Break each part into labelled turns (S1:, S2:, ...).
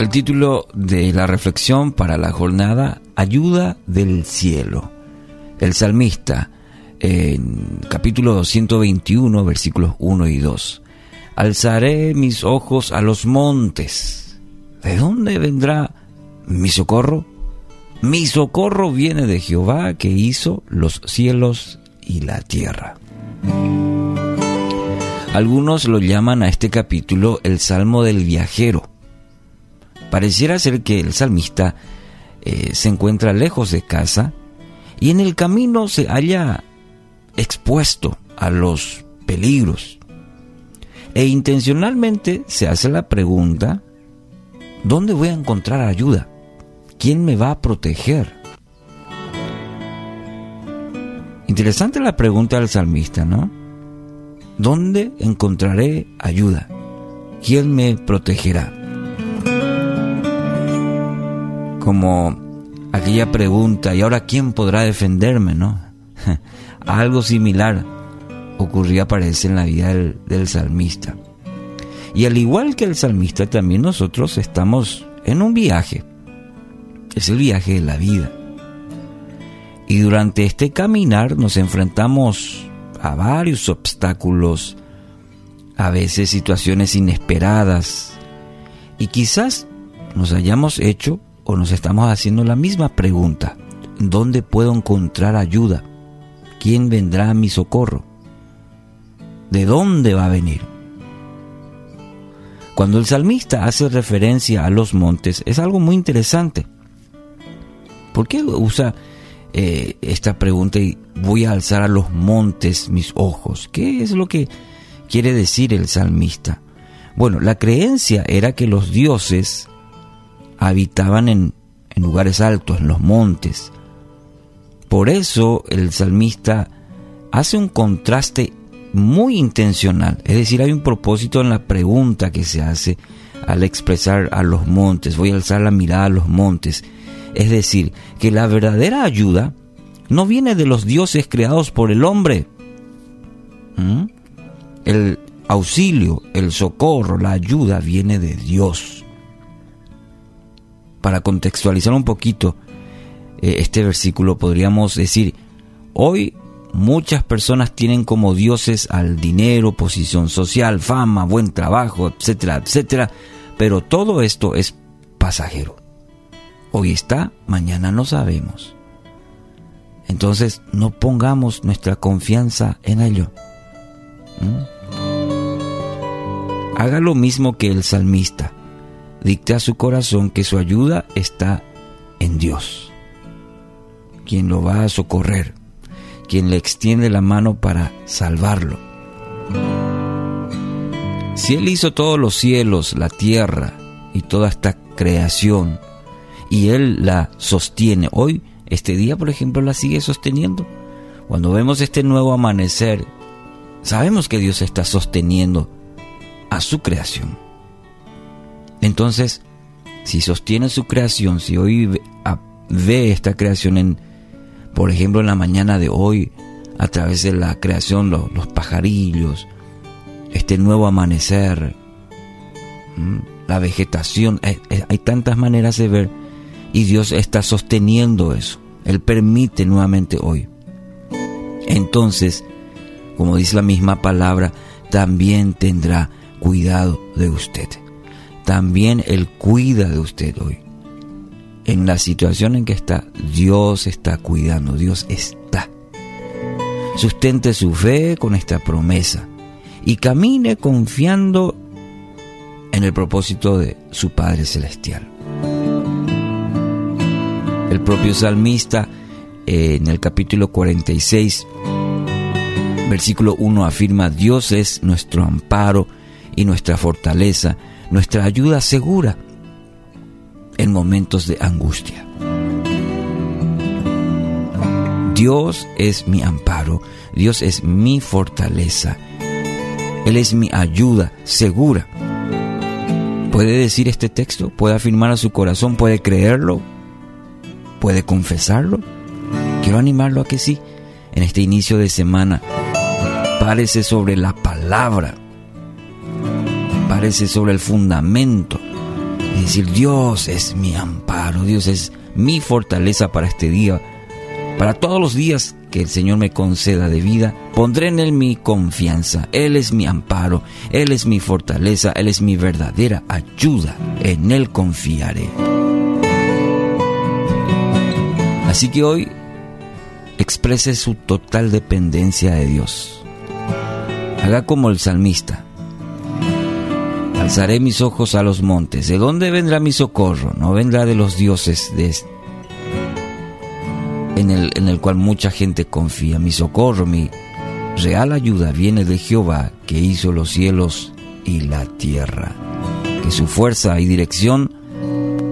S1: El título de la reflexión para la jornada, Ayuda del cielo. El salmista, en capítulo 221, versículos 1 y 2. Alzaré mis ojos a los montes. ¿De dónde vendrá mi socorro? Mi socorro viene de Jehová que hizo los cielos y la tierra. Algunos lo llaman a este capítulo el Salmo del Viajero. Pareciera ser que el salmista eh, se encuentra lejos de casa y en el camino se halla expuesto a los peligros. E intencionalmente se hace la pregunta, ¿dónde voy a encontrar ayuda? ¿Quién me va a proteger? Interesante la pregunta del salmista, ¿no? ¿Dónde encontraré ayuda? ¿Quién me protegerá? Como aquella pregunta, ¿y ahora quién podrá defenderme? ¿No? Algo similar ocurría, parece, en la vida del, del salmista. Y al igual que el salmista, también nosotros estamos en un viaje. Es el viaje de la vida. Y durante este caminar nos enfrentamos a varios obstáculos, a veces situaciones inesperadas, y quizás nos hayamos hecho nos estamos haciendo la misma pregunta. ¿Dónde puedo encontrar ayuda? ¿Quién vendrá a mi socorro? ¿De dónde va a venir? Cuando el salmista hace referencia a los montes, es algo muy interesante. ¿Por qué usa eh, esta pregunta y voy a alzar a los montes mis ojos. ¿Qué es lo que quiere decir el salmista? Bueno, la creencia era que los dioses habitaban en, lugares altos, en los montes. Por eso el salmista hace un contraste muy intencional, es decir, hay un propósito en la pregunta que se hace al expresar a los montes, voy a alzar la mirada a los montes. Es decir, que la verdadera ayuda no viene de los dioses creados por el hombre. El auxilio, el socorro, la ayuda viene de Dios. Para contextualizar un poquito eh, este versículo, podríamos decir, hoy muchas personas tienen como dioses al dinero, posición social, fama, buen trabajo, etcétera, etcétera, pero todo esto es pasajero. Hoy está, mañana no sabemos. Entonces no pongamos nuestra confianza en ello. Haga lo mismo que el salmista. Dicte a su corazón que su ayuda está en Dios, quien lo va a socorrer, quien le extiende la mano para salvarlo. Si Él hizo todos los cielos, la tierra y toda esta creación, y Él la sostiene. Hoy, este día, por ejemplo, la sigue sosteniendo. Cuando vemos este nuevo amanecer, sabemos que Dios está sosteniendo a su creación. Entonces, si sostiene su creación, si hoy ve, esta creación en, por ejemplo, en la mañana de hoy, a través de la creación, los, pajarillos, este nuevo amanecer, la vegetación, hay, hay tantas maneras de ver y Dios está sosteniendo eso. Él permite nuevamente hoy. Entonces, como dice la misma palabra, también tendrá cuidado de usted. También Él cuida de usted hoy. En la situación en que está, Dios está cuidando, Dios está. Sustente su fe con esta promesa y camine confiando en el propósito de su Padre Celestial. El propio salmista eh, en el capítulo 46, versículo 1 afirma, Dios es nuestro amparo y nuestra fortaleza, nuestra ayuda segura en momentos de angustia. Dios es mi amparo, Dios es mi fortaleza, Él es mi ayuda segura. ¿Puede decir este texto? ¿Puede afirmar a su corazón? ¿Puede creerlo? ¿Puede confesarlo? Quiero animarlo a que sí. En este inicio de semana, párese sobre la palabra. Sobre el fundamento. y decir, Dios es mi amparo, Dios es mi fortaleza para este día, para todos los días que el Señor me conceda de vida, pondré en Él mi confianza. Él es mi amparo, Él es mi fortaleza, Él es mi verdadera ayuda. En Él confiaré. Así que hoy exprese su total dependencia de Dios. Haga como el salmista. Alzaré mis ojos a los montes. ¿De dónde vendrá mi socorro? No vendrá de los dioses en el, en el cual mucha gente confía. Mi socorro, mi real ayuda viene de Jehová, que hizo los cielos y la tierra. Que su fuerza y dirección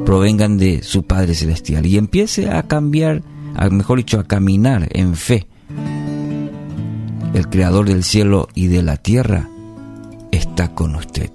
S1: provengan de su Padre Celestial y empiece a cambiar, a, mejor dicho, a caminar en fe. El Creador del cielo y de la tierra está con usted.